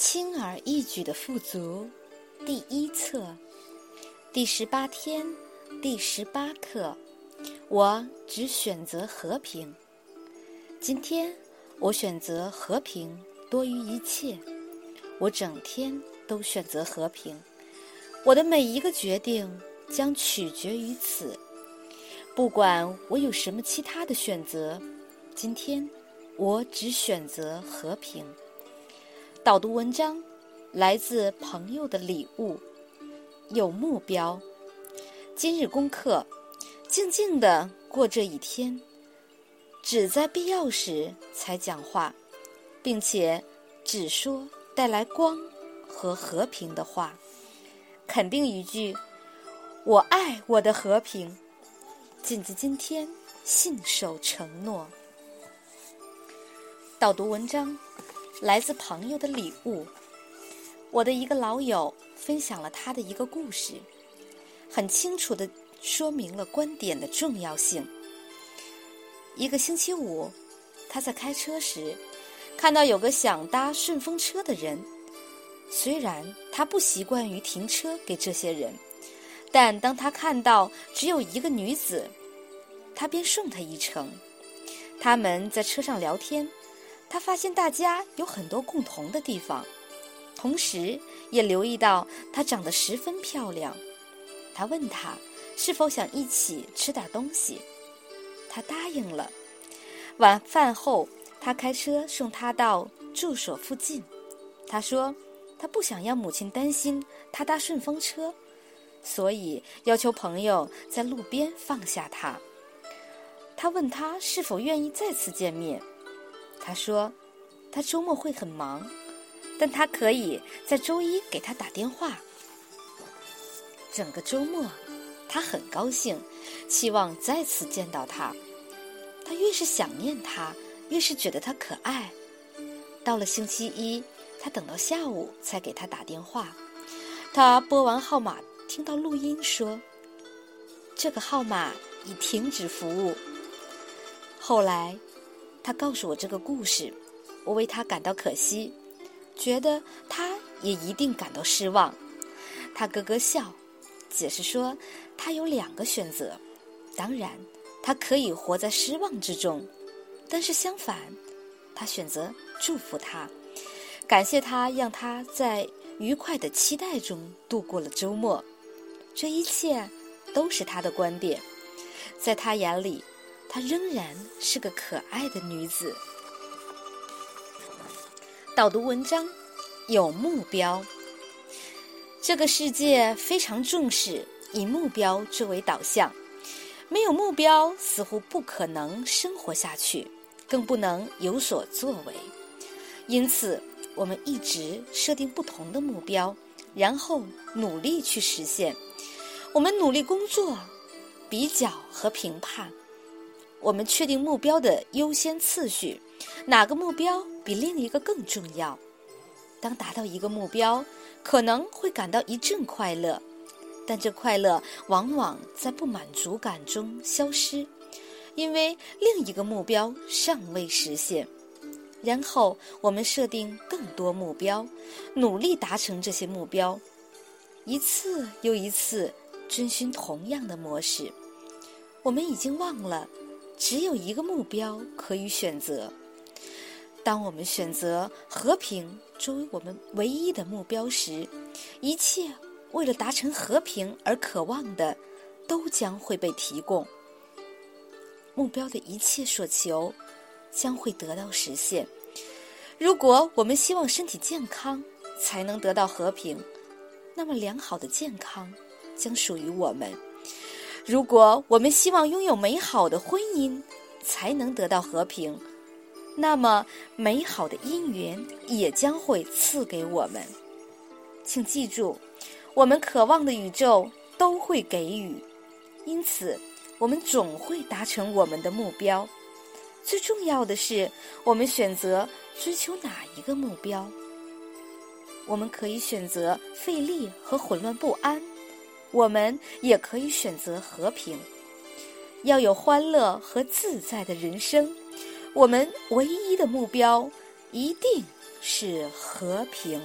轻而易举的富足，第一册，第十八天，第十八课。我只选择和平。今天我选择和平多于一切。我整天都选择和平。我的每一个决定将取决于此。不管我有什么其他的选择，今天我只选择和平。导读文章来自朋友的礼物，有目标。今日功课：静静的过这一天，只在必要时才讲话，并且只说带来光和和平的话。肯定一句：我爱我的和平。谨记今天，信守承诺。导读文章。来自朋友的礼物。我的一个老友分享了他的一个故事，很清楚的说明了观点的重要性。一个星期五，他在开车时，看到有个想搭顺风车的人。虽然他不习惯于停车给这些人，但当他看到只有一个女子，他便送她一程。他们在车上聊天。他发现大家有很多共同的地方，同时也留意到她长得十分漂亮。他问她是否想一起吃点东西，她答应了。晚饭后，他开车送她到住所附近。他说他不想让母亲担心他搭顺风车，所以要求朋友在路边放下他。他问他是否愿意再次见面。他说：“他周末会很忙，但他可以在周一给他打电话。整个周末，他很高兴，期望再次见到他。他越是想念他，越是觉得他可爱。到了星期一，他等到下午才给他打电话。他拨完号码，听到录音说：‘这个号码已停止服务。’后来。”他告诉我这个故事，我为他感到可惜，觉得他也一定感到失望。他咯咯笑，解释说他有两个选择，当然他可以活在失望之中，但是相反，他选择祝福他，感谢他让他在愉快的期待中度过了周末。这一切都是他的观点，在他眼里。她仍然是个可爱的女子。导读文章，有目标。这个世界非常重视以目标作为导向，没有目标似乎不可能生活下去，更不能有所作为。因此，我们一直设定不同的目标，然后努力去实现。我们努力工作，比较和评判。我们确定目标的优先次序，哪个目标比另一个更重要？当达到一个目标，可能会感到一阵快乐，但这快乐往往在不满足感中消失，因为另一个目标尚未实现。然后我们设定更多目标，努力达成这些目标，一次又一次遵循同样的模式。我们已经忘了。只有一个目标可以选择。当我们选择和平作为我们唯一的目标时，一切为了达成和平而渴望的，都将会被提供。目标的一切所求，将会得到实现。如果我们希望身体健康才能得到和平，那么良好的健康将属于我们。如果我们希望拥有美好的婚姻，才能得到和平，那么美好的姻缘也将会赐给我们。请记住，我们渴望的宇宙都会给予，因此我们总会达成我们的目标。最重要的是，我们选择追求哪一个目标。我们可以选择费力和混乱不安。我们也可以选择和平，要有欢乐和自在的人生。我们唯一的目标一定是和平。